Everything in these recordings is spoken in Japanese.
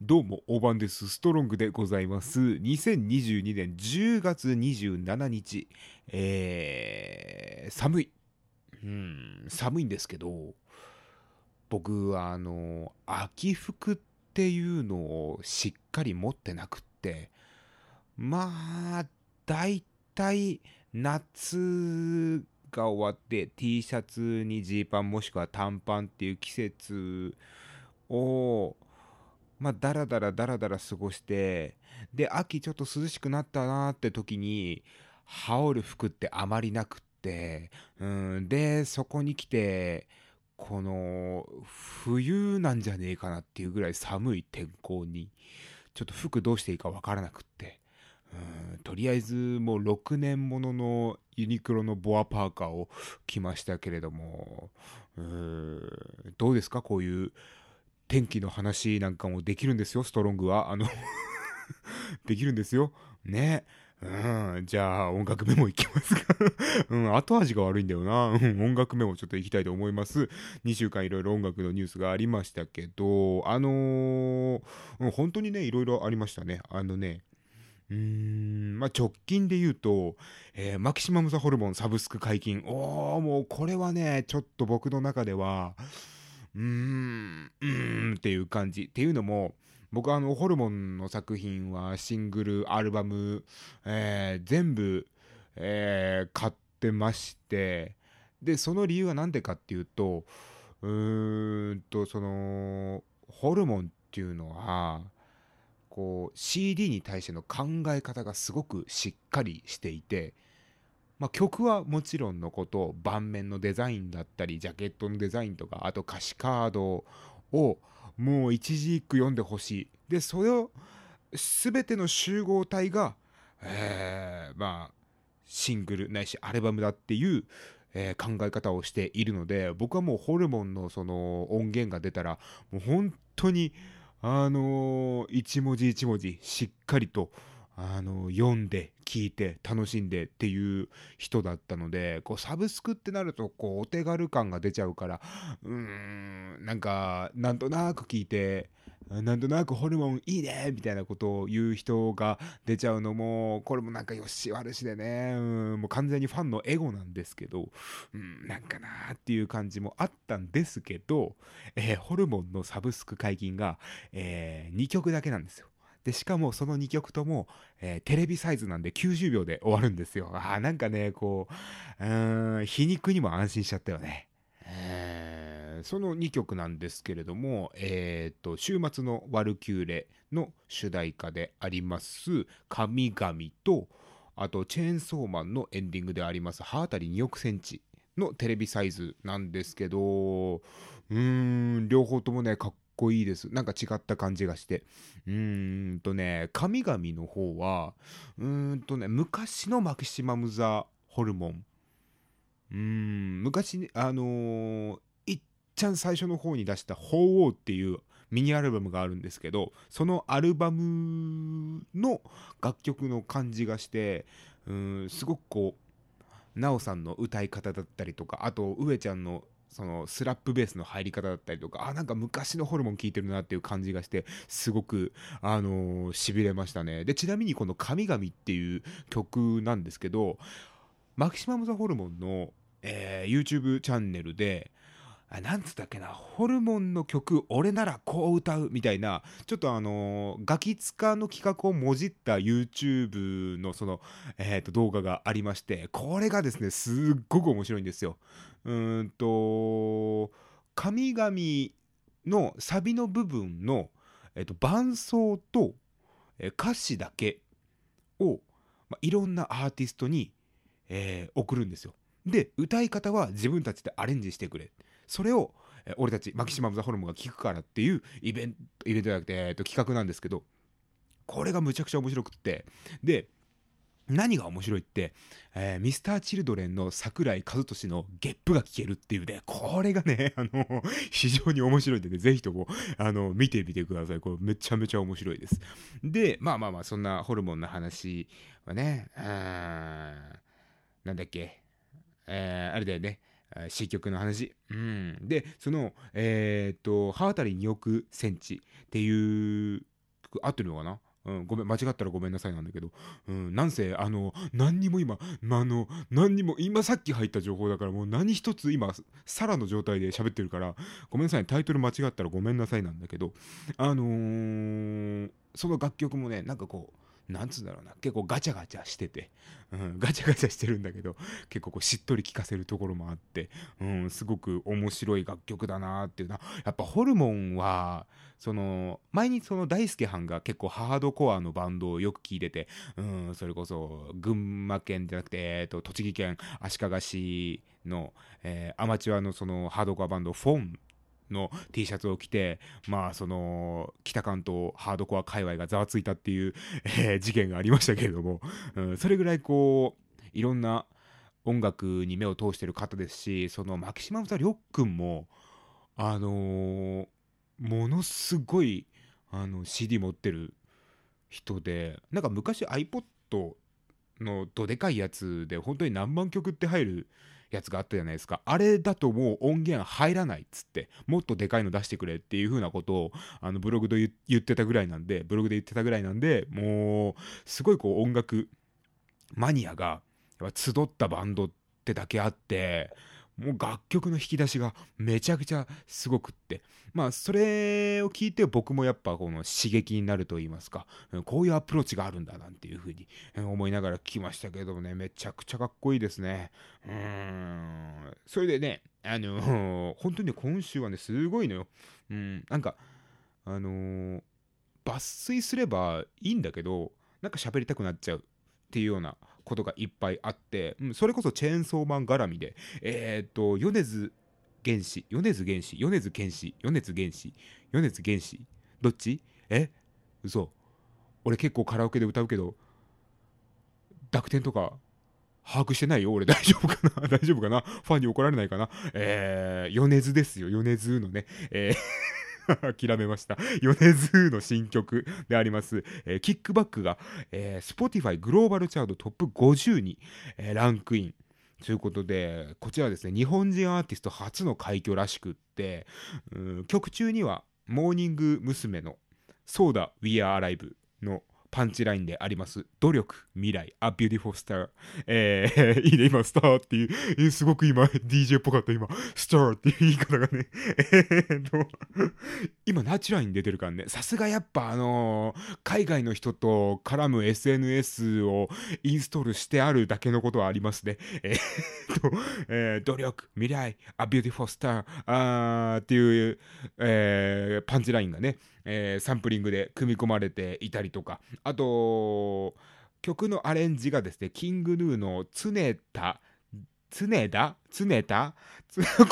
どうも、大番です。ストロングでございます。2022年10月27日、えー、寒い。うん、寒いんですけど、僕は、あの、秋服っていうのをしっかり持ってなくって、まあ、だいたい夏が終わって T シャツにジーパンもしくは短パンっていう季節をまあ、だらだらだらだら過ごして、で、秋ちょっと涼しくなったなって時に、羽織る服ってあまりなくって、うん、で、そこに来て、この、冬なんじゃねえかなっていうぐらい寒い天候に、ちょっと服どうしていいかわからなくって、うん、とりあえずもう6年もののユニクロのボアパーカーを着ましたけれども、うん、どうですか？こういう天気の話なんかもできるんですよ、ストロングは。あの できるんですよ。ね。うん、じゃあ音楽メモいきますか うん、後味が悪いんだよな。うん、音楽メモちょっといきたいと思います。2週間いろいろ音楽のニュースがありましたけど、あのー、うん、本当にね、いろいろありましたね。あのね、うーん、まあ、直近で言うと、えー、マキシマムザホルモンサブスク解禁。おー、もうこれはね、ちょっと僕の中では、うーん、うーんっていう感じ。っていうのも、僕はあの、ホルモンの作品はシングル、アルバム、えー、全部、えー、買ってまして、で、その理由は何でかっていうと、うーんと、その、ホルモンっていうのは、こう、CD に対しての考え方がすごくしっかりしていて、まあ、曲はもちろんのこと盤面のデザインだったりジャケットのデザインとかあと歌詞カードをもう一字一句読んでほしい。でそれを全ての集合体が、えー、まあシングルないしアルバムだっていう、えー、考え方をしているので僕はもうホルモンのその音源が出たらもう本当にあのー、一文字一文字しっかりとあの読んで聞いて楽しんでっていう人だったのでこうサブスクってなるとこうお手軽感が出ちゃうからうーんなんかなんとなく聞いてなんとなくホルモンいいねみたいなことを言う人が出ちゃうのもこれもなんかよし悪しでねうんもう完全にファンのエゴなんですけどうんなんかなーっていう感じもあったんですけど、えー、ホルモンのサブスク解禁が、えー、2曲だけなんですよ。でしかもその2曲とも、えー、テレビサイズなんで90秒で終わるんですよ。あーなんかねこううん皮肉にも安心しちゃったよね。えー、その2曲なんですけれども、えーと、週末のワルキューレの主題歌であります「神々」とあとチェーンソーマンのエンディングであります「刃渡り2億センチ」のテレビサイズなんですけどうーん両方ともねかっこいいです。なんか違った感じがして。うーんとね、神々の方は、うーんとね、昔のマキシマム・ザ・ホルモン。うーん、昔、あのー、いっちゃん最初の方に出した「鳳凰」っていうミニアルバムがあるんですけどそのアルバムの楽曲の感じがしてうんすごくこう奈緒さんの歌い方だったりとかあと上ちゃんのそのスラップベースの入り方だったりとかあなんか昔のホルモン聴いてるなっていう感じがしてすごくあのしびれましたね。でちなみにこの「神々」っていう曲なんですけどマキシマム・ザ・ホルモンの、えー、YouTube チャンネルであなんつったっけなホルモンの曲俺ならこう歌うみたいなちょっとあのガキツカの企画をもじった YouTube のその、えー、と動画がありましてこれがですねすっごく面白いんですよ。うんと神々のサビの部分の、えー、と伴奏と、え、歌詞だけを、まあ、いろんなアーティストに、えー、送るんですよ。で歌い方は自分たちでアレンジしてくれ。それを、え俺たちマキシマム・ザ・ホルモンが聞くからっていうイベントイベントじゃなくて、えー、と企画なんですけどこれがむちゃくちゃ面白くって。で何が面白いって、えー、ミスターチルドレンの桜井和寿のゲップが聞けるっていうね、これがね、あの、非常に面白いんでね、ぜひとも、あの、見てみてください。これめちゃめちゃ面白いです。で、まあまあまあ、そんなホルモンの話はね、なんだっけ、えー、あれだよね、新曲の話。うん。で、その、えっ、と、刃渡り2億センチっていう、合ってるのかな？うん、ごめん、間違ったらごめんなさいなんだけど、うん、なんせ、あの、何にも今、まあ、の、何にも、今さっき入った情報だから、もう何一つ今、さらの状態で喋ってるから、ごめんなさい、タイトル間違ったらごめんなさいなんだけど、あのー、その楽曲もね、なんかこう、なんつうんだろうな。結構ガチャガチャしてて、うん、ガチャガチャしてるんだけど結構こうしっとり聴かせるところもあって、うん、すごく面白い楽曲だなっていう。なやっぱホルモンはその前にその大輔藩が結構ハードコアのバンドをよく聴いてて、うん、それこそ群馬県じゃなくて、えー、と栃木県足利市の、え、アマチュアのそのハードコアバンドフォンの T シャツを着て、まあ、その、北関東ハードコア界隈がざわついたっていう、えー、事件がありましたけれども、うん、それぐらいこう、いろんな音楽に目を通してる方ですし、その、マキシマムザ・リョックンも、あのー、ものすごい、あの、CD 持ってる人で、なんか昔 iPod のどでかいやつで、本当に何万曲って入るやつがあったじゃないですか。あれだともう音源入らないっつってもっとでかいの出してくれっていう風なことをあのブログで言ってたぐらいなんでブログで言ってたぐらいなんでもうすごいこう音楽マニアが集ったバンドってだけあってもう楽曲の引き出しがめちゃくちゃすごくって。まあ、それを聞いて僕もやっぱこの刺激になると言いますか、こういうアプローチがあるんだなんていうふうに思いながら聞きましたけどもね、めちゃくちゃかっこいいですね。うーん。それでね、あのー、本当に今週はね、すごいのよ。うん、なんか、あのー、抜粋すればいいんだけど、なんか喋りたくなっちゃうっていうようなことがいっぱいあって、うん、それこそチェーンソーマン絡みで、えー、っと、米津玄師、米津玄師、米津玄師、米津玄師、米津玄師、どっち？え？嘘。俺結構カラオケで歌うけど、濁点とか把握してないよ。俺大丈夫かな？大丈夫かな？ファンに怒られないかな？えー、米津ですよ、米津のね。えー。諦めました。米津の新曲であります、えー、キックバックが、えー、Spotify グローバルチャートトップ50に、えー、ランクイン。ということで、こちらはですね、日本人アーティスト初の快挙らしくって、曲中には、モーニング娘。の、ソーダ We Are Alive のパンチラインであります。努力、未来、A Beautiful Star。えー、いいね、今、スターっていう、えー、すごく今、DJ っぽかった、今、スターっていう言い方がね、えーと、今、ナチュラルに出てるからね、さすがやっぱ、あのー、海外の人と絡む SNS をインストールしてあるだけのことはありますね。えーと、えー、努力、未来、A Beautiful Star、あーっていう、えー、パンチラインがね、えー、サンプリングで組み込まれていたりとかあと曲のアレンジがですねキングヌーの常田常田常田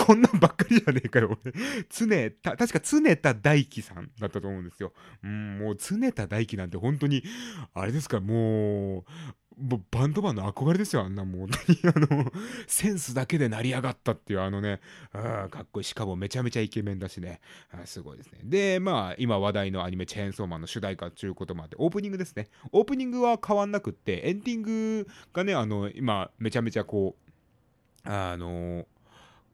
こんなんばっかりじゃねえかよ、俺。常田、確か常田大輝さんだったと思うんですよ。うん、もう常田大輝なんて本当に、あれですか、もうバンドマンの憧れですよ、あんなもう、あの、センスだけで成り上がったっていう、あのね、あかっこいい。しかもめちゃめちゃイケメンだしね、あすごいですね。で、まあ、今話題のアニメ、チェーンソーマンの主題歌ということもあって、オープニングですね。オープニングは変わんなくって、エンディングがね、あの、今、めちゃめちゃこう、あの、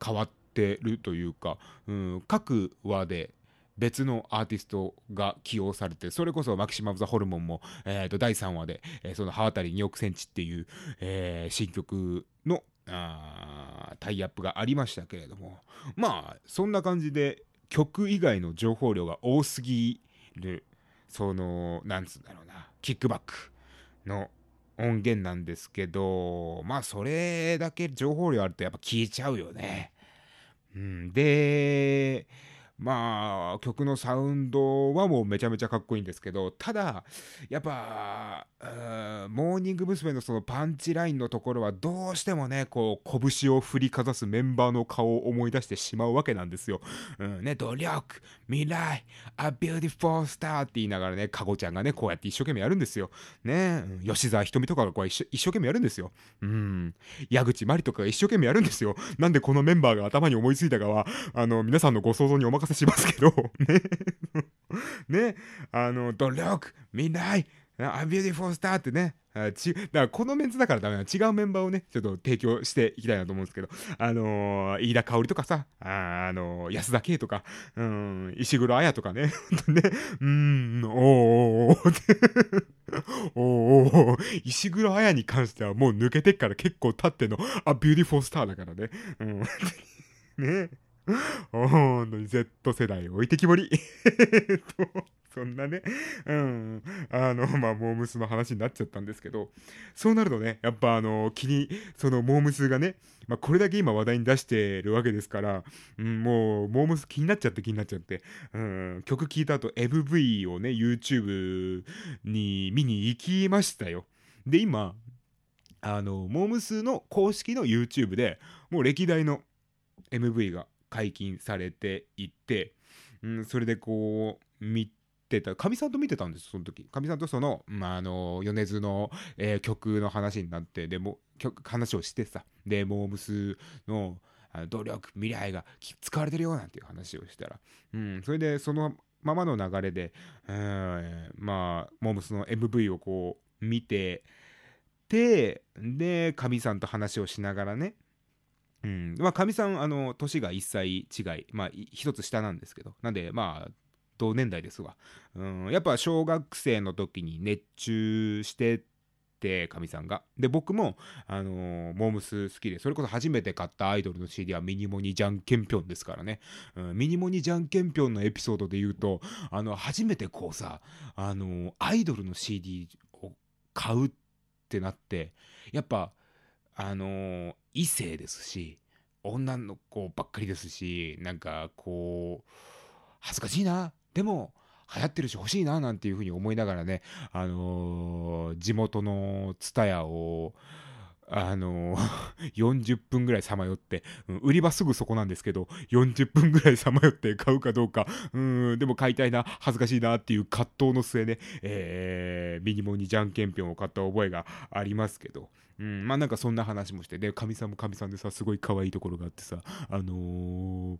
変わってるというか、うん、各話で、別のアーティストが起用されてそれこそマキシマム・ザ・ホルモンも、えー、と第3話で、えー、その刃渡り2億センチっていう、えー、新曲のタイアップがありましたけれどもまあそんな感じで曲以外の情報量が多すぎるそのなんつうんだろうなキックバックの音源なんですけどまあそれだけ情報量あるとやっぱ消えちゃうよね。うん、でまあ曲のサウンドはもうめちゃめちゃかっこいいんですけどただやっぱモーニング娘。のそのパンチラインのところはどうしてもねこう拳を振りかざすメンバーの顔を思い出してしまうわけなんですよ。うんね、努力未来 A beautiful star って言いながらねかごちゃんがねこうやって一生懸命やるんですよ。ね、吉沢ひとみとかがこう一生懸命やるんですよ。うん矢口真理とかが一生懸命やるんですよ。なんでこのメンバーが頭に思いついたかはあの皆さんのご想像にお任せしますけどね。ね。あの努力未来 a beautiful star ってね、あちだからこのメンツだからダメな違うメンバーをねちょっと提供していきたいなと思うんですけど。あのー、飯田圭織とかさあ、あのー、安田圭とか、うん、石黒彩とかね。ね。うんおーおーおー。おーおー 石黒彩に関してはもう抜けてっから結構経ってのあ beautiful star だからね。うん。ね。本当に Z 世代置いてきぼり。とそんなね、うん、あの、まあ、モームスの話になっちゃったんですけど、そうなるとね、やっぱあの、気に、そのモームスがね、まあ、これだけ今話題に出してるわけですから、うん、もう、モームス気になっちゃって気になっちゃって、うん、曲聴いた後、MV をね、YouTube に見に行きましたよ。で、今、あの、モームスの公式の YouTube でもう歴代の MV が解禁されていって、うん、それでこう見てた。かみさんと見てたんですその時。かみさんとその,、まあ、あの米津の、えー、曲の話になってでも曲話をしてさ。でモームスの努力未来が使われてるよなんていう話をしたら、うん、それでそのままの流れで、えー、まあモームスの MV をこう見ててでかみさんと話をしながらねうん。まあかみさんあの年が1歳違い。まあ1つ下なんですけど。なんでまあ同年代ですわ、うん、やっぱ小学生の時に熱中してってかみさんが。で僕も、あのー、モームス好きでそれこそ初めて買ったアイドルの CD はミニモニじゃんけんぴょんですからね、うん、ミニモニじゃんけんぴょんのエピソードで言うとあの初めてこうさ、あのー、アイドルの CD を買うってなってやっぱあの、異性ですし女の子ばっかりですしなんかこう恥ずかしいなでも流行ってるし欲しいななんていうふうに思いながらね、あのー、地元のツタヤをあのー、40分ぐらいさまよって、うん、売り場すぐそこなんですけど、40分ぐらいさまよって 買うかどうか、うん、でも買いたいな、恥ずかしいなっていう葛藤の末ね、えー、ミニモにじゃんけんぴょんを買った覚えがありますけど、うん、まあなんかそんな話もして、で、かみさんもかみさんでさ、すごい可愛いところがあってさ、あの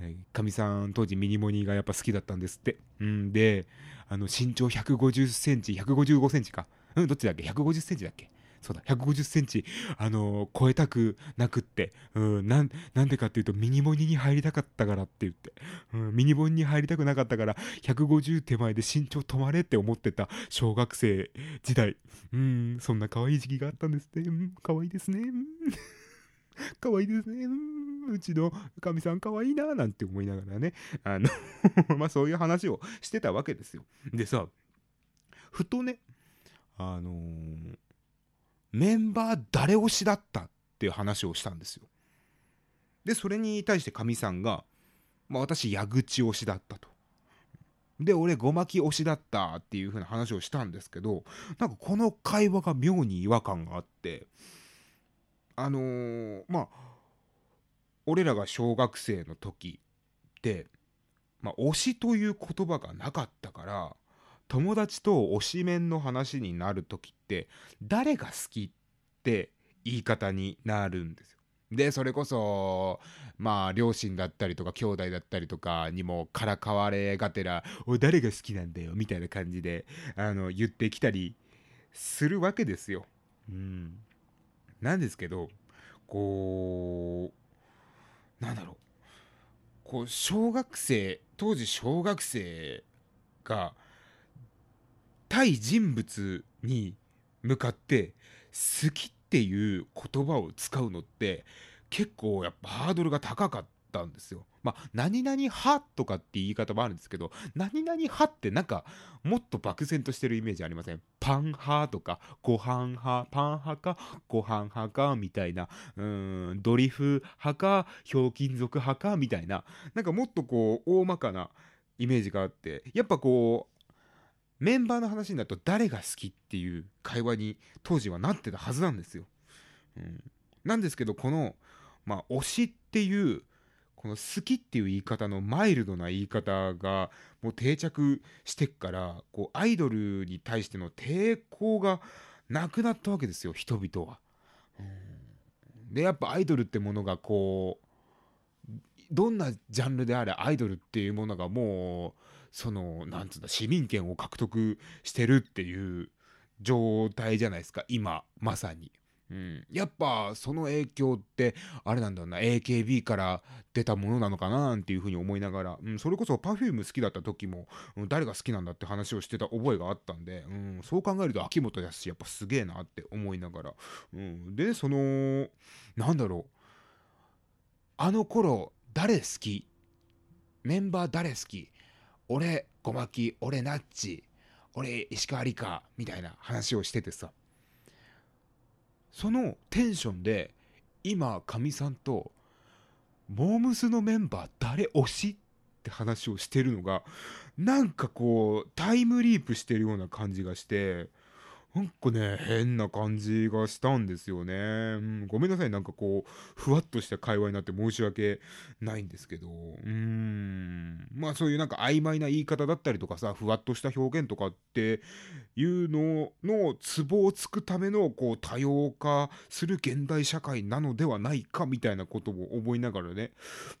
ー、かみさん当時ミニモニがやっぱ好きだったんですって。うんで、あの身長150センチ、155センチか。うん、どっちだっけ ?150 センチだっけ？そうだ、150センチ、あのー、超えたくなくって、うん、なん、なんでかっていうと、ミニモニに入りたかったからって言って、うん、ミニモニに入りたくなかったから、150手前で身長止まれって思ってた小学生時代、うん、そんな可愛い時期があったんですね。うん、可愛いですね。可愛いですね。うちのかみさん可愛いななんて思いながらね、あの まそういう話をしてたわけですよ。でさ、ふとね、あのー、メンバー誰推しだったっていう話をしたんですよ。で、それに対してかみさんが、まあ私、矢口推しだったと。で、俺、ごまき推しだったっていう風な話をしたんですけど、なんかこの会話が妙に違和感があって、あのー、まあ俺らが小学生の時ってまあ推しという言葉がなかったから友達と推しメンの話になる時って誰が好きって言い方になるんですよ。でそれこそまあ両親だったりとか兄弟だったりとかにもからかわれがてら「お誰が好きなんだよ」みたいな感じであの言ってきたりするわけですよ。うん、なんですけどこうなんだろうこう小学生当時小学生が対人物に向かって好きっていう言葉を使うのって結構やっぱハードルが高かったんですよ。まあ、何々派とかって言い方もあるんですけど、何々派ってなんか、もっと漠然としてるイメージありません？パン派とか、ご飯派、パン派か、ご飯派か、みたいな、うーん、ドリフ派か、ひょうきん族派か、みたいな、なんかもっとこう、大まかなイメージがあって、やっぱこう、メンバーの話になると誰が好きっていう会話に当時はなってたはずなんですよ。うん、なんですけどこの、まあ、推しっていうこの好きっていう言い方のマイルドな言い方がもう定着してっからこうアイドルに対しての抵抗がなくなったわけですよ人々は。でやっぱアイドルってものがこうどんなジャンルであれアイドルっていうものがもうそのなんつうんだ市民権を獲得してるっていう状態じゃないですか今まさに。うん、やっぱその影響ってあれなんだな AKB から出たものなのかなっていうふうに思いながら、うん、それこそ Perfume 好きだった時も、うん、誰が好きなんだって話をしてた覚えがあったんで、うん、そう考えると秋元康やっぱすげえなって思いながら、うん、でそのなんだろうあの頃誰好き？メンバー誰好き？俺小牧俺ナッチ俺石川理香みたいな話をしててさ。そのテンションで今かみさんとモームスのメンバー誰推し？って話をしてるのがなんかこうタイムリープしてるような感じがして。なんかね、変な感じがしたんですよね。うん、ごめんなさい、なんかこう、ふわっとした会話になって申し訳ないんですけど、うん、まあそういうなんか曖昧な言い方だったりとかさ、ふわっとした表現とかっていうののツボをつくためのこう多様化する現代社会なのではないかみたいなことを思いながらね。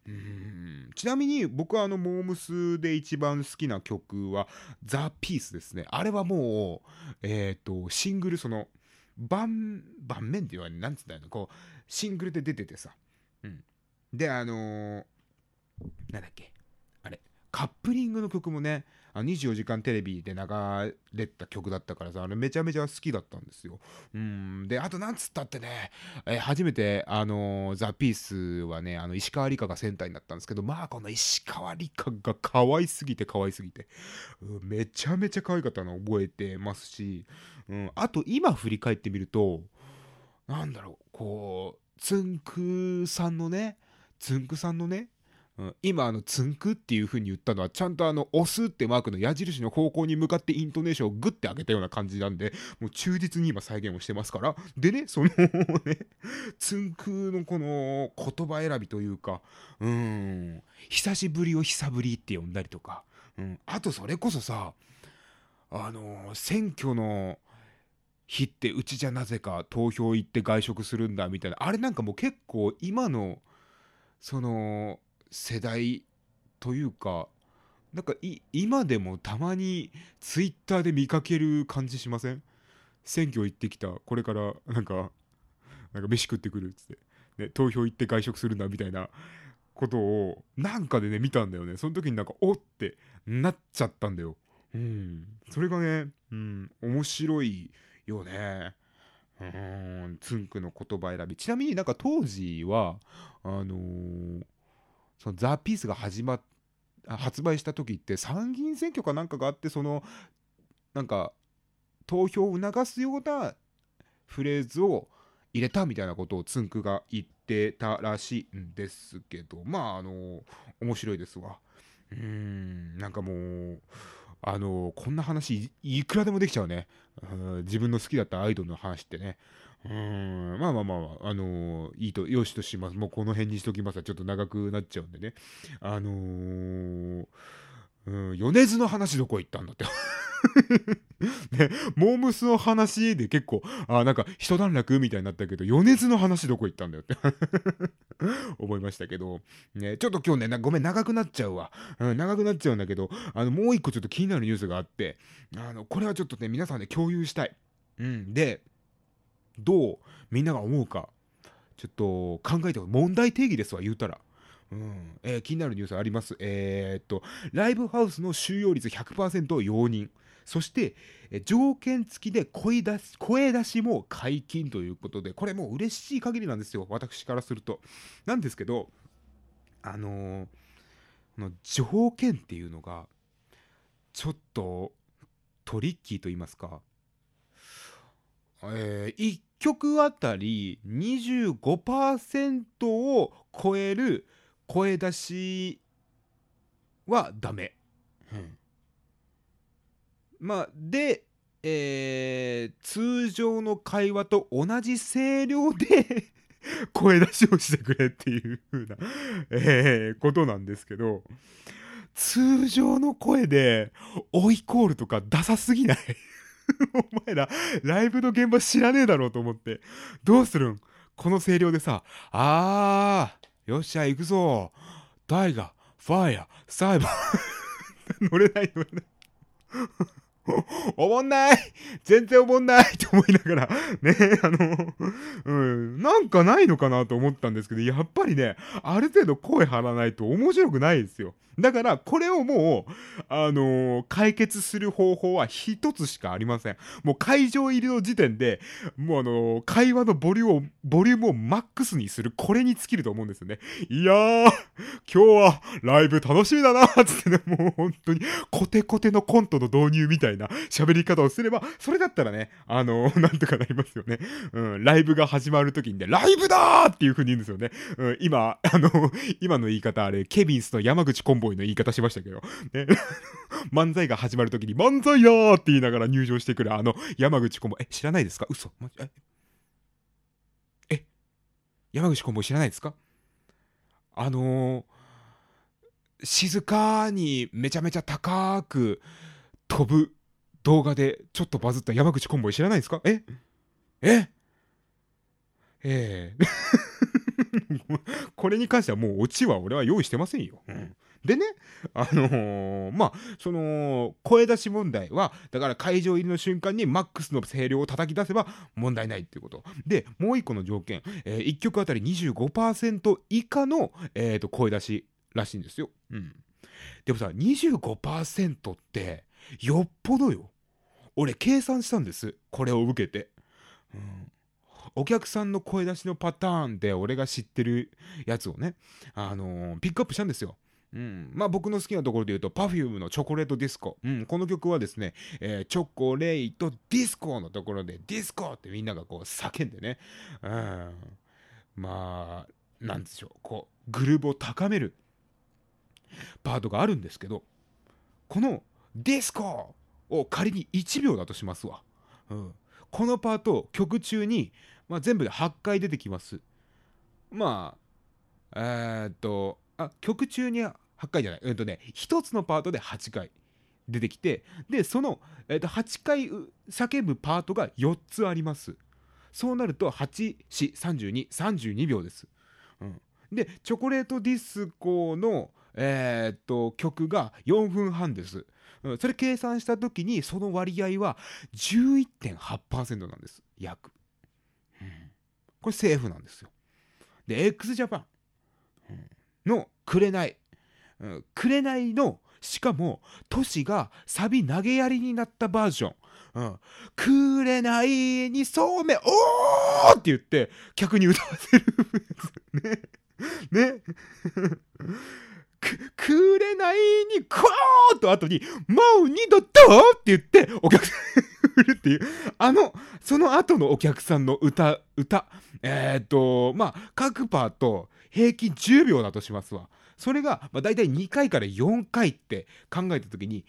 うんちなみに僕はあの、モームスで一番好きな曲は、ザ・ピースですね。あれはもう、えっ、ー、と、シングルその盤盤面って言われるなんつったのこうシングルで出ててさ、うん、であのー、なんだっけあれカップリングの曲もねあ24時間テレビで流れた曲だったからさあれめちゃめちゃ好きだったんですよ。うん。であとなんつったってね、え初めてあのー、ザ・ピースはねあの石川理香がセンターになったんですけどまあこの石川理香が可愛すぎて可愛すぎて、うん、めちゃめちゃ可愛かったの覚えてますし、うん、あと今振り返ってみるとなんだろうこうつんくさんのねつんくさんのねうん、今あのつんくっていう風に言ったのはちゃんとあの押すってマークの矢印の方向に向かってイントネーションをグッて上げたような感じなんでもう忠実に今再現をしてますから。でねそのねつんくのこの言葉選びというかうん。久しぶりを久ぶりって呼んだりとか、うん、あとそれこそさあの選挙の日ってうちじゃなぜか投票行って外食するんだみたいな。あれなんかもう結構今のその世代というかなんか今でもたまにツイッターで見かける感じしません？選挙行ってきたこれからなんかなんか飯食ってくるっつって、ね、投票行って外食するんだみたいなことをなんかでね見たんだよね。その時になんかおってなっちゃったんだよ。うん。それがねうん面白いよね。うんつんくの言葉選び。ちなみになんか当時はあのーそのザ・ピースが始まっ発売した時って参議院選挙かなんかがあってそのなんか投票を促すようなフレーズを入れたみたいなことをつんくが言ってたらしいんですけどまああの面白いですわ。うんなんかもうあのこんな話いくらでもできちゃうね。う自分の好きだったアイドルの話ってね。うんまあまあまあ、あのー、いいと、よしとします。もうこの辺にしときますちょっと長くなっちゃうんでね。あのー、うん、米津の話どこ行ったんだって ね、モームスの話で結構、あ、なんか一段落みたいになったけど、米津の話どこ行ったんだよって 思いましたけど、ね、ちょっと今日ね、ごめん、長くなっちゃうわ。うん、長くなっちゃうんだけど、あの、もう一個ちょっと気になるニュースがあって、あの、これはちょっとね、皆さんで共有したい。うん、で、どうみんなが思うかちょっと考えて問題定義ですわ言うたら。うんえー、気になるニュースあります。えー、っと、ライブハウスの収容率100%を容認。そして、え条件付きで声出し声出しも解禁ということで、これもう嬉しい限りなんですよ、私からすると。なんですけど、あのー、の条件っていうのが、ちょっとトリッキーと言いますか、えー、1曲あたり25%を超える声出しはダメ。うん、まあで、えー、通常の会話と同じ声量で 声出しをしてくれっていう風な、えー、ことなんですけど通常の声で追いコールとかダサすぎない？お前ら、ライブの現場知らねえだろうと思って。どうするん？この声量でさ、あー、よっしゃ、行くぞ。タイガ、ファイヤー、サイバー。乗れない乗れない。おもんない全然おもんないって思いながら、ね、あの、うん、なんかないのかなと思ったんですけど、やっぱりね、ある程度声張らないと面白くないですよ。だから、これをもう、あのー、解決する方法は一つしかありません。もう会場入りの時点で、もうあのー、会話のボリュームを、ボリュームをマックスにする、これに尽きると思うんですよね。いやー、今日はライブ楽しみだなーつってね、もう本当に、コテコテのコントの導入みたいなな喋り方をすれば、それだったらね、あのー、なんとかなりますよね。うん、ライブが始まる時にね、ライブだーっていう風に言うんですよね。うん、今、あの今の言い方あれ、ケビンスの山口コンボイの言い方しましたけど、ね、漫才が始まるときに、漫才やーって言いながら入場してくるあの山口コンボイ、え、知らないですか？嘘。え？え？山口コンボイ知らないですか？あのー、静かにめちゃめちゃ高く飛ぶ動画でちょっとバズった山口コンボイ知らないですか？え？え？ええ これに関してはもうオチは俺は用意してませんよ。うん、でね、あのー、まあ、その、声出し問題は、だから会場入りの瞬間にマックスの声量を叩き出せば問題ないっていうこと。で、もう一個の条件、えー、1曲あたり25%以下の、えーと、声出しらしいんですよ。うん。でもさ、25%って、よっぽどよ。俺、計算したんです。これを受けて。うん。お客さんの声出しのパターンで俺が知ってるやつをね、あのー、ピックアップしたんですよ。うん、まあ僕の好きなところで言うと Perfume のチョコレートディスコ、うん、この曲はですね、えー、チョコレートディスコのところでディスコってみんながこう叫んでね、うん、まあなんでしょうこうグルーブを高めるパートがあるんですけどこのディスコを仮に1秒だとしますわ、うん、このパート曲中に、まあ、全部で8回出てきますまあえー、っとあ曲中に8回じゃない、えっとね、1つのパートで8回出てきて、で、その、えっと、8回叫ぶパートが4つあります。そうなると、8、4、32、32秒です。うん、で、チョコレートディスコの、えー、っと曲が4分半です。うん、それ計算した時にその割合は11.8%なんです。約。うん、これセーフなんですよ。で、x ジャパン。うん。の「紅」うん、紅の。しかも都市がサビ投げやりになったバージョン「くうん、紅にそうめおー!」って言って客に歌わせるね。ね。く、くれないに、クワーと後に、もう二度とって言って、お客さん 振るっていう、あの、その後のお客さんの歌、歌、えー、と、まあ、各パート、平均10秒だとしますわ。それが、まあ、大体2回から4回って考えた時に、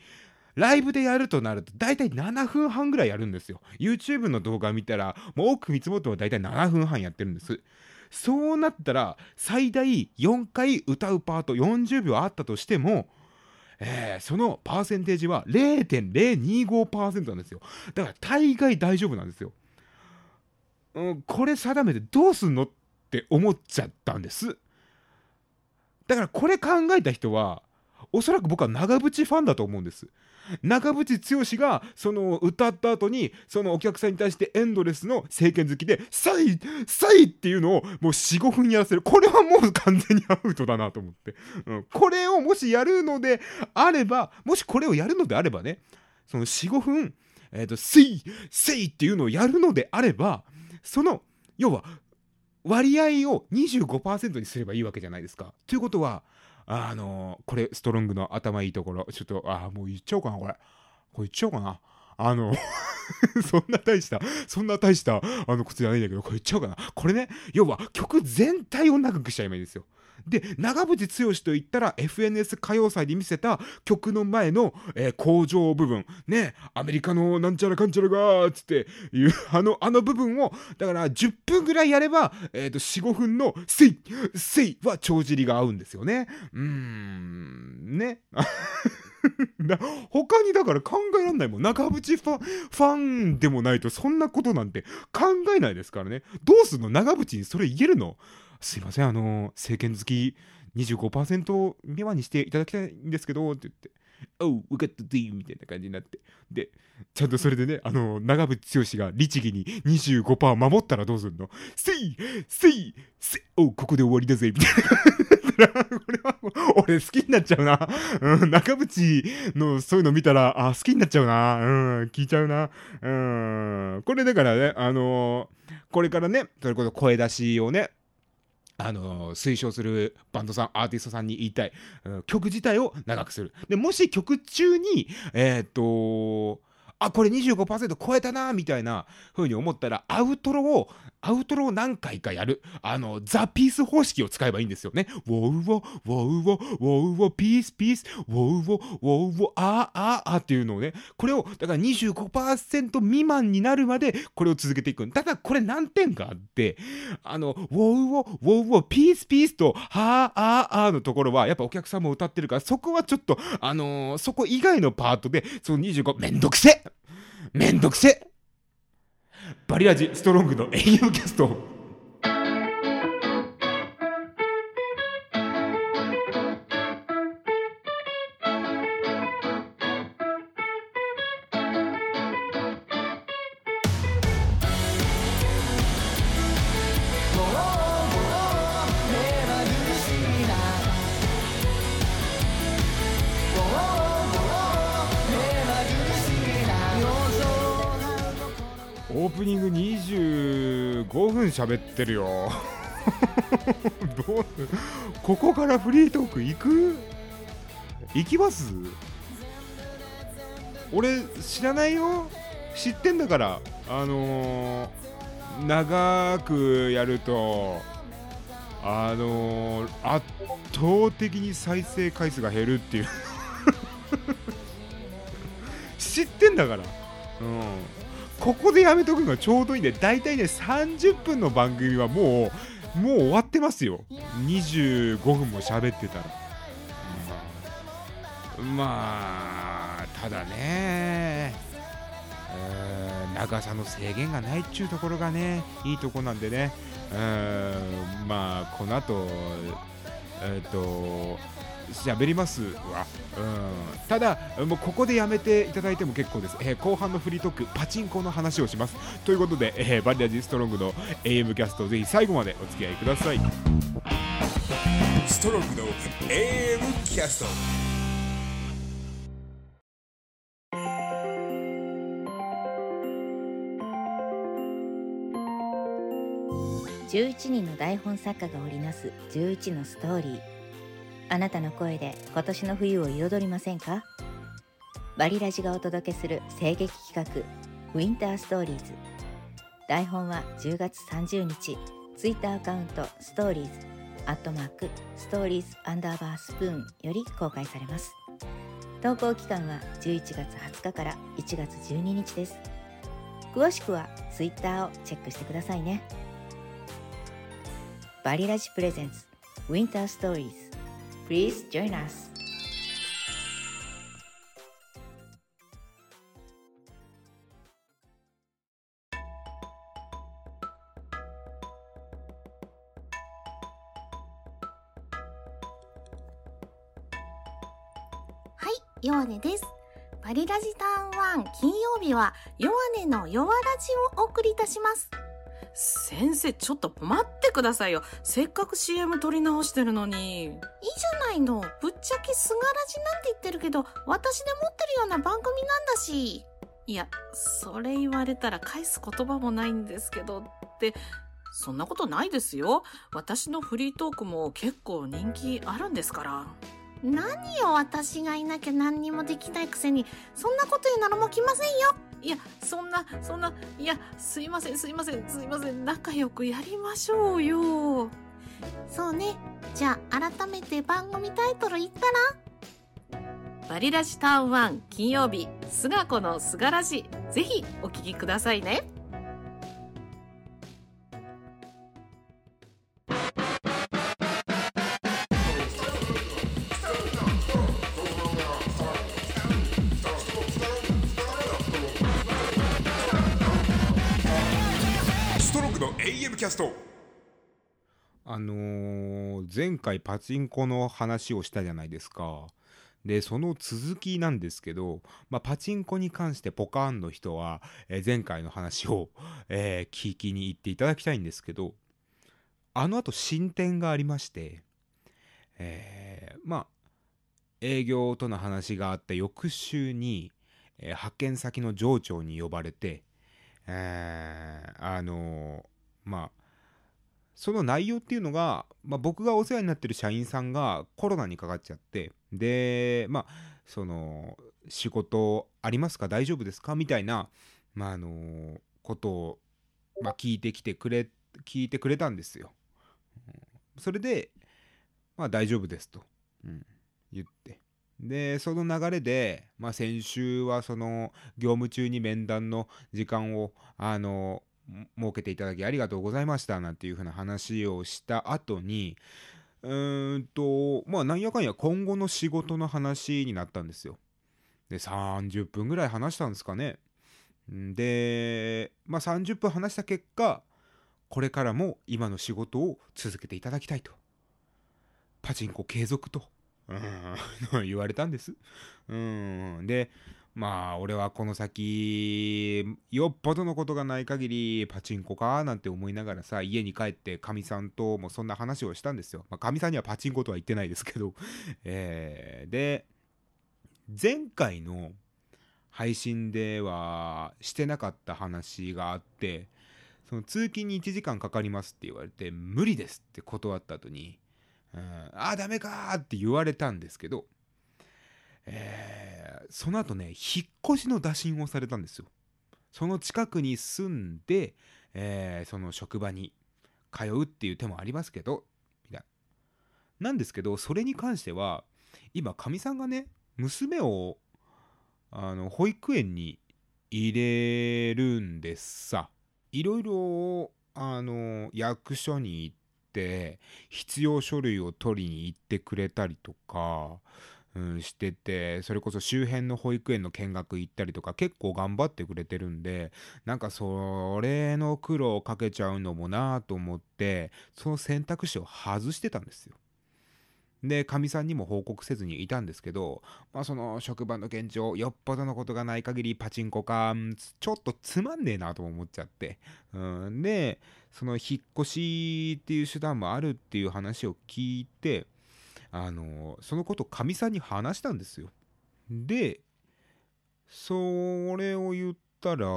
ライブでやるとなると大体7分半ぐらいやるんですよ。YouTube の動画見たら、もう多く見積もっても大体7分半やってるんです。そうなったら、最大4回歌うパート40秒あったとしても、えー、そのパーセンテージは0.025%なんですよ。だから大概大丈夫なんですよ。うん、これ定めてどうすんのって思っちゃったんですだからこれ考えた人はおそらく僕は長渕ファンだと思うんです長渕剛がその歌った後にそのお客さんに対してエンドレスの政権好きで「サイサイ!」っていうのをもう45分やらせるこれはもう完全にアウトだなと思って、うん、これをもしやるのであればもしこれをやるのであればねその45分「えーと、セイセイ!」っていうのをやるのであればその要は割合を25%にすればいいわけじゃないですか。ということは、あのこれ、ストロングの頭いいところ、ちょっと、あ、もう言っちゃおうかな、これ。これ言っちゃおうかな。あの そんな大した、そんな大した、あの、ことじゃないんだけど、これ言っちゃおうかな。これね、要は曲全体を長くしちゃえばいいんですよ。で長渕剛といったら FNS 歌謡祭で見せた曲の前の、えー、工場部分。ねアメリカのなんちゃらかんちゃらがーっつっていうあのあの部分をだから10分ぐらいやれば、えーと、45分の「せいせい」は帳尻が合うんですよね。うーん。ね。他にだから考えられないもん。中渕ファファンでもないとそんなことなんて考えないですからね。どうすんの？長渕にそれ言えるの？すいません、あの、政権好き25%未満にしていただきたいんですけど、って言って。おう、分かったぜみたいな感じになって。で、ちゃんとそれでね、あの、長渕剛が律儀に25%守ったらどうすんの？せいせいせいおう、ここで終わりだぜみたいな。これは俺好きになっちゃうな。うん、中渕のそういうの見たら、あ、好きになっちゃうな。うん、聞いちゃうな。うん、これだからね、あのー、これからね、それこそ声出しをね、あの推奨するバンドさん、アーティストさんに言いたい、曲自体を長くする。で、もし曲中に、えっ、とあ、これ25%超えたな、みたいな風に思ったら、アウトロを、アウトロを何回かやる。あの、ザ・ピース方式を使えばいいんですよね。ウォウウォ、ウォウウォ、ウォウウォ、ピース、ピース、ウォウウォ、ウォウウォ、あー、あー、あーっていうのをね、これを、だから25%未満になるまで、これを続けていく。ただ、これ難点があって、あの、ウォウウォ、ウォウォ、ピース、ピースと、はー、あー、あーのところは、やっぱお客さんも歌ってるから、そこはちょっと、あのー、そこ以外のパートで、その25、めんどくせめんどくせバリアジストロングの英雄キャスト喋ってるよ。どうここからフリートーク行く？行きます？俺知らないよ。知ってんだから。あのー、長くやるとあのー、圧倒的に再生回数が減るっていう。知ってんだから。うん。ここでやめとくのがちょうどいいんで大体ね30分の番組はもうもう終わってますよ。25分も喋ってたら、うん、まあただね長さの制限がないっちゅうところがねいいとこなんでねうんまあこの後えっ、ー、と喋りますわ、うん、ただもうここでやめていただいても結構です、えー、後半のフリートークパチンコの話をします。ということで、えー、バリアジストロングの AM キャストぜひ最後までお付き合いください。ストロングの AM キャスト。11人の台本作家が織りなす11のストーリーあなたの声で今年の冬を彩りませんか？バリラジがお届けする声劇企画ウィンターストーリーズ台本は10月30日。ツイッターアカウントストーリーズアットマークストーリーズアンダーバースプーンより公開されます。投稿期間は11月20日から1月12日です。詳しくはツイッターをチェックしてくださいね。バリラジプレゼンツウィンターストーリーズ Please join us. はい、ヨアネです。バリラジターン1金曜日はヨアネのヨアラジをお送りいたします。先生、ちょっと待ってくださいよ。せっかく CM 撮り直してるのに。いいじゃないの。ぶっちゃけすがらじなんて言ってるけど、私で持ってるような番組なんだし。いや、それ言われたら返す言葉もないんですけど、って、そんなことないですよ。私のフリートークも結構人気あるんですから。何よ、私がいなきゃ何にもできないくせに、そんなこと言うならもう来ませんよ。いや、そんな、そんな、いや、すいません、すいません、すいません、仲良くやりましょうよ。そうね。じゃあ、改めて番組タイトル言ったら？バリラジタウン1金曜日、菅子の菅ラジ。ぜひお聞きくださいね。キャスト。あのー、前回パチンコの話をしたじゃないですか。でその続きなんですけど、まあ、パチンコに関してポカーンの人は、えー前回の話を、えー聞きに行っていただきたいんですけどあのあと進展がありまして、えーまあ営業との話があった翌週に、えー派遣先の上長に呼ばれて、えーあのまあその内容っていうのが、まあ、僕がお世話になってる社員さんがコロナにかかっちゃってでまあその仕事ありますか？大丈夫ですか？みたいな、まああのことを、まあ、聞いてきてくれ聞いてくれたんですよ。それで、まあ、大丈夫ですと、うん言って。でその流れで、まあ、先週はその業務中に面談の時間をあの設けていただきありがとうございましたなんていうふうな話をした後にうーんとまあなんやかんや今後の仕事の話になったんですよ。で30分ぐらい話したんですかね。でまあ30分話した結果これからも今の仕事を続けていただきたいとパチンコ継続と 言われたんです。うんでまあ俺はこの先よっぽどのことがない限りパチンコかなんて思いながらさ家に帰ってかみさんともそんな話をしたんですよ。まあかみさんにはパチンコとは言ってないですけど、えーで前回の配信ではしてなかった話があってその通勤に1時間かかりますって言われて無理ですって断った後にうん、あーダメかって言われたんですけど、えーその後ね引っ越しの打診をされたんですよ。その近くに住んで、えーその職場に通うっていう手もありますけどみたいな。なんですけどそれに関しては今かみさんがね娘をあの保育園に入れるんですさ。いろいろあの役所に行って必要書類を取りに行ってくれたりとか、うん、しててそれこそ周辺の保育園の見学行ったりとか結構頑張ってくれてるんでなんかそれの苦労をかけちゃうのもなと思ってその選択肢を外してたんですよ。でかみさんにも報告せずにいたんですけど、まあ、その職場の現状よっぽどのことがない限りパチンコかちょっとつまんねえなと思っちゃって、うん、でその引っ越しっていう手段もあるっていう話を聞いてあのそのことかみさんに話したんですよ。でそれを言ったら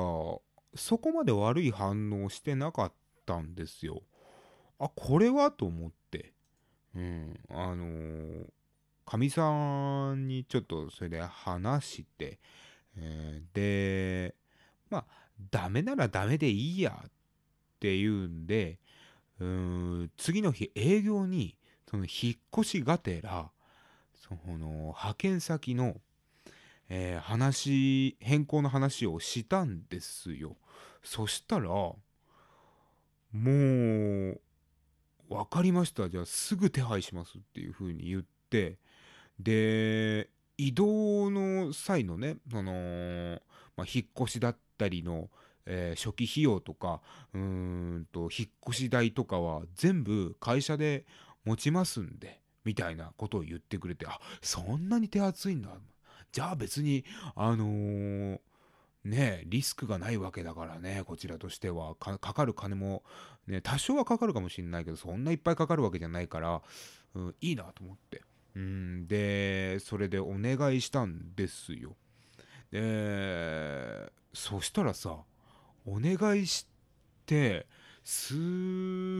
そこまで悪い反応してなかったんですよ。あこれはと思って。うんあのかみさんにちょっとそれで話して、えーでまあダメならダメでいいやっていうんでうん次の日営業にその引っ越しがてらその派遣先の、えー話変更の話をしたんですよ。そしたらもう分かりました。じゃあすぐ手配しますっていう風に言ってで移動の際のねその、まあ、引っ越しだったりの、えー初期費用とかうんと引っ越し代とかは全部会社で持ちますんでみたいなことを言ってくれてあそんなに手厚いんだ。じゃあ別にあのーねリスクがないわけだからねこちらとしては。かかる金も、ね、多少はかかるかもしれないけどそんないっぱいかかるわけじゃないから、うん、いいなと思って。うんでそれでお願いしたんですよ。でそしたらさお願いして数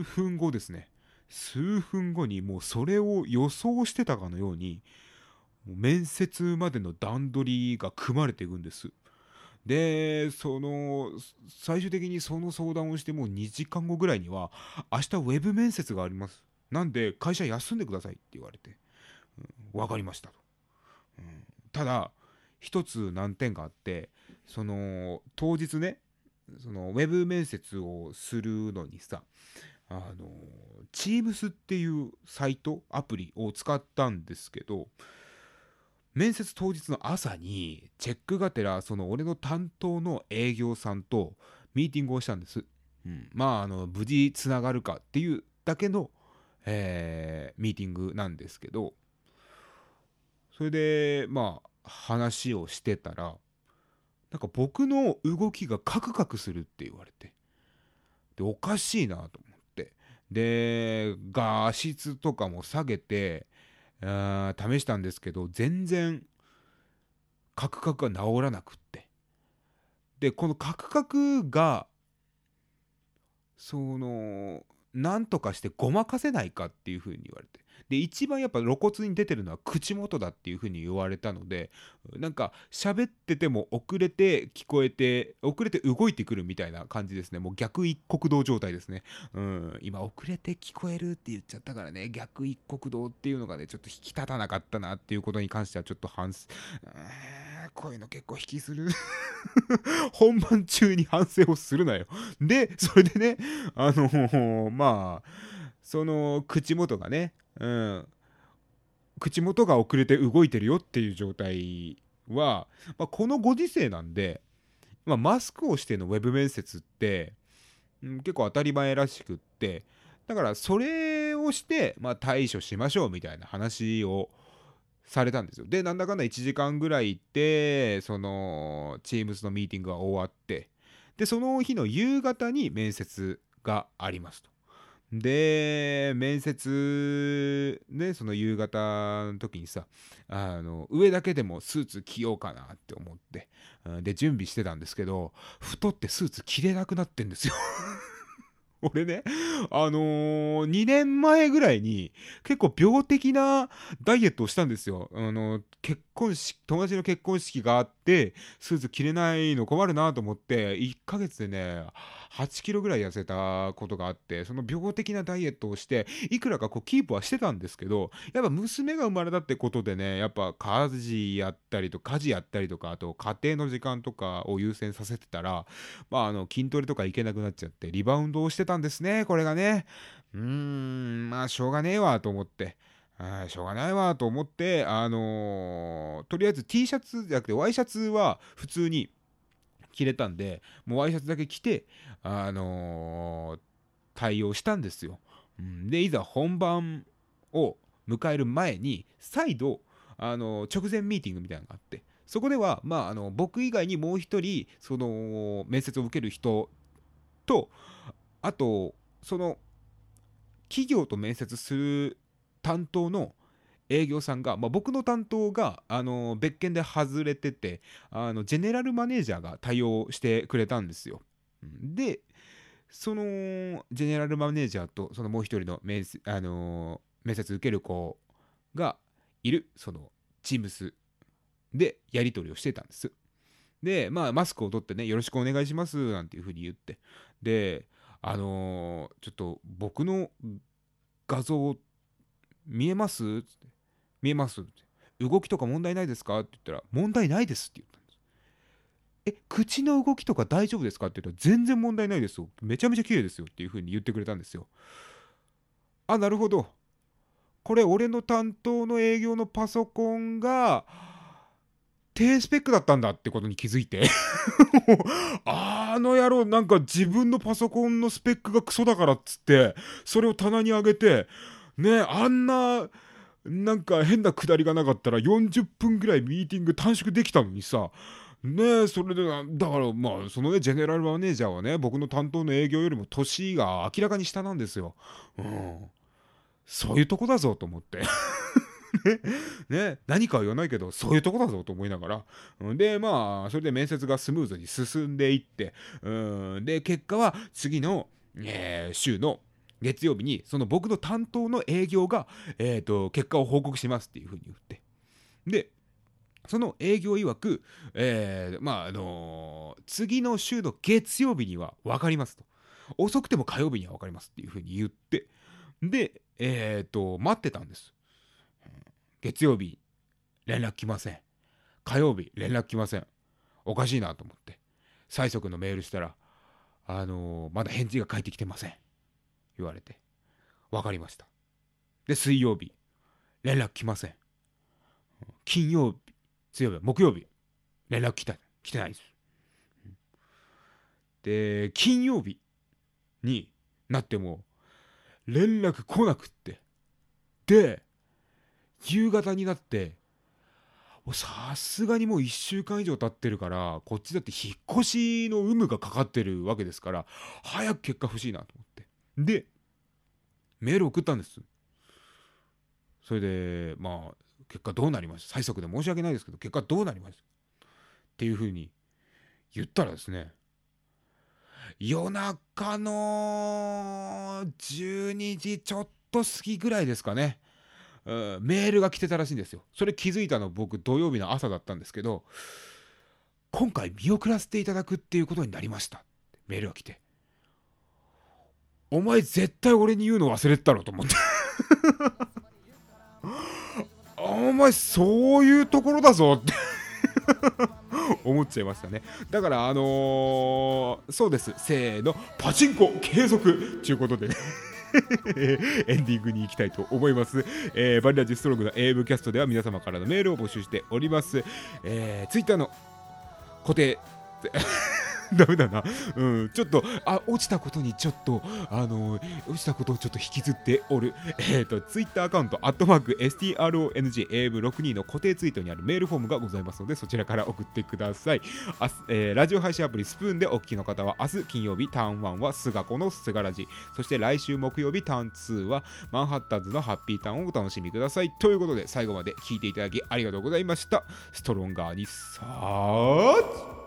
分後ですね。数分後にもうそれを予想してたかのように面接までの段取りが組まれていくんです。でその最終的にその相談をしてもう2時間後ぐらいには明日ウェブ面接があります。なんで会社休んでくださいって言われて、うん、分かりましたと、ただ一つ難点があってその当日ねそのウェブ面接をするのにさあの Teams っていうサイトアプリを使ったんですけど面接当日の朝にチェックがてらその俺の担当の営業さんとミーティングをしたんです、うん、まああの無事つながるかっていうだけの、えーミーティングなんですけどそれでまあ話をしてたらなんか僕の動きがカクカクするって言われてでおかしいなとで画質とかも下げてあ試したんですけど全然カクカクが治らなくって。でこのカクカクがそのなんとかしてごまかせないかっていうふうに言われて。で一番やっぱ露骨に出てるのは口元だっていうふうに言われたのでなんか喋ってても遅れて聞こえて遅れて動いてくるみたいな感じですね。もう逆一国道状態ですね。うん今遅れて聞こえるって言っちゃったからね。逆一国道っていうのがねちょっと引き立たなかったなっていうことに関してはちょっと反省うーんこういうの結構引きする。本番中に反省をするなよ。でそれでねあのまあその口元がね、うん、口元が遅れて動いてるよっていう状態は、まあ、このご時世なんで、まあ、マスクをしてのウェブ面接って、うん、結構当たり前らしくってだからそれをして、まあ、対処しましょうみたいな話をされたんですよでなんだかんだ1時間ぐらい行ってその Teams のミーティングが終わってでその日の夕方に面接がありますと。で面接ねその夕方の時にさあの上だけでもスーツ着ようかなって思ってで準備してたんですけど太ってスーツ着れなくなってんですよ。俺ねあのー、2年前ぐらいに結構病的なダイエットをしたんですよ。あの結婚式友達の結婚式があってスーツ着れないの困るなと思って1ヶ月でね8キロぐらい痩せたことがあってその病的なダイエットをしていくらかこうキープはしてたんですけどやっぱ娘が生まれたってことでねやっぱ家事やったりとか家事やったりとかあと家庭の時間とかを優先させてたら、まあ、あの筋トレとか行けなくなっちゃってリバウンドをしてたんですねこれがねうーんまあしょうがねえわと思って。あしょうがないわと思って、あのーとりあえず T シャツじゃなくてワイシャツは普通に着れたんでもうワイシャツだけ着て、あのー対応したんですよ。うんでいざ本番を迎える前に再度、あのー直前ミーティングみたいなのがあってそこでは、まあ、あの僕以外にもう一人その面接を受ける人とあとその企業と面接する担当の営業さんが、まあ、僕の担当があの別件で外れててあのジェネラルマネージャーが対応してくれたんですよ。でそのジェネラルマネージャーとそのもう一人の面接,、あの面接受ける子がいるその Teams でやり取りをしてたんです。でまあマスクを取ってねよろしくお願いしますなんていうふうに言ってであのーちょっと僕の画像見えます？って見えますって。動きとか問題ないですか？って言ったら問題ないですって言ったんです。え口の動きとか大丈夫ですか？って言ったら全然問題ないですよ。めちゃめちゃ綺麗ですよっていう風に言ってくれたんですよ。あなるほど。これ俺の担当の営業のパソコンが低スペックだったんだってことに気づいて。あの野郎なんか自分のパソコンのスペックがクソだからっつってそれを棚に上げてねあんななんか変なくだりがなかったら40分ぐらいミーティング短縮できたのにさねそれでだからまあそのねジェネラルマネージャーはね僕の担当の営業よりも年が明らかに下なんですよ。うん、そういうとこだぞと思って。ねね、何かは言わないけどそういうとこだぞと思いながらでまあそれで面接がスムーズに進んでいってうんで結果は次の、えー週の月曜日にその僕の担当の営業が、えー、と結果を報告しますっていうふうに言って。でその営業曰く、えーまああのー次の週の月曜日には分かりますと。遅くても火曜日には分かりますっていうふうに言って。でえっ、と待ってたんです。月曜日連絡来ません。火曜日連絡来ません。おかしいなと思って。催促のメールしたらあのまだ返事が返ってきてません。言われて。分かりました。で水曜日。連絡来ません。金曜日水曜日木曜日。連絡来た来てないです。で金曜日になっても連絡来なくって。で夕方になってさすがにもう1週間以上経ってるからこっちだって引っ越しの有無がかかってるわけですから早く結果欲しいなと思って。でメール送ったんです。それでまあ結果どうなりました？最速で申し訳ないですけど結果どうなりました？っていうふうに言ったらですね夜中の12時ちょっと過ぎぐらいですかね、メールが来てたらしいんですよ。それ気づいたの僕土曜日の朝だったんですけど今回見送らせていただくっていうことになりました。メールが来て。お前絶対俺に言うの忘れてたろと思って。お前そういうところだぞって。思っちゃいましたね。だからあのー、そうです。せーの。パチンコ継続ということで。ね エンディングに行きたいと思います、えー、バリラジストロングの AM キャストでは皆様からのメールを募集しております、えー、ツイッターの固定 ダメだな。うん、ちょっと、あ、落ちたことにちょっと、あの、落ちたことをちょっと引きずっておる。えっ、ー、と、ツイッターアカウント、アットマーク、STRONGAM62 の固定ツイートにあるメールフォームがございますので、そちらから送ってください。あえー、ラジオ配信アプリスプーンでお聞きの方は、明日金曜日、ターン1はスガコのスガラジ。そして来週木曜日、ターン2はマンハッタンズのハッピーターンをお楽しみください。ということで、最後まで聞いていただきありがとうございました。ストロンガーにさー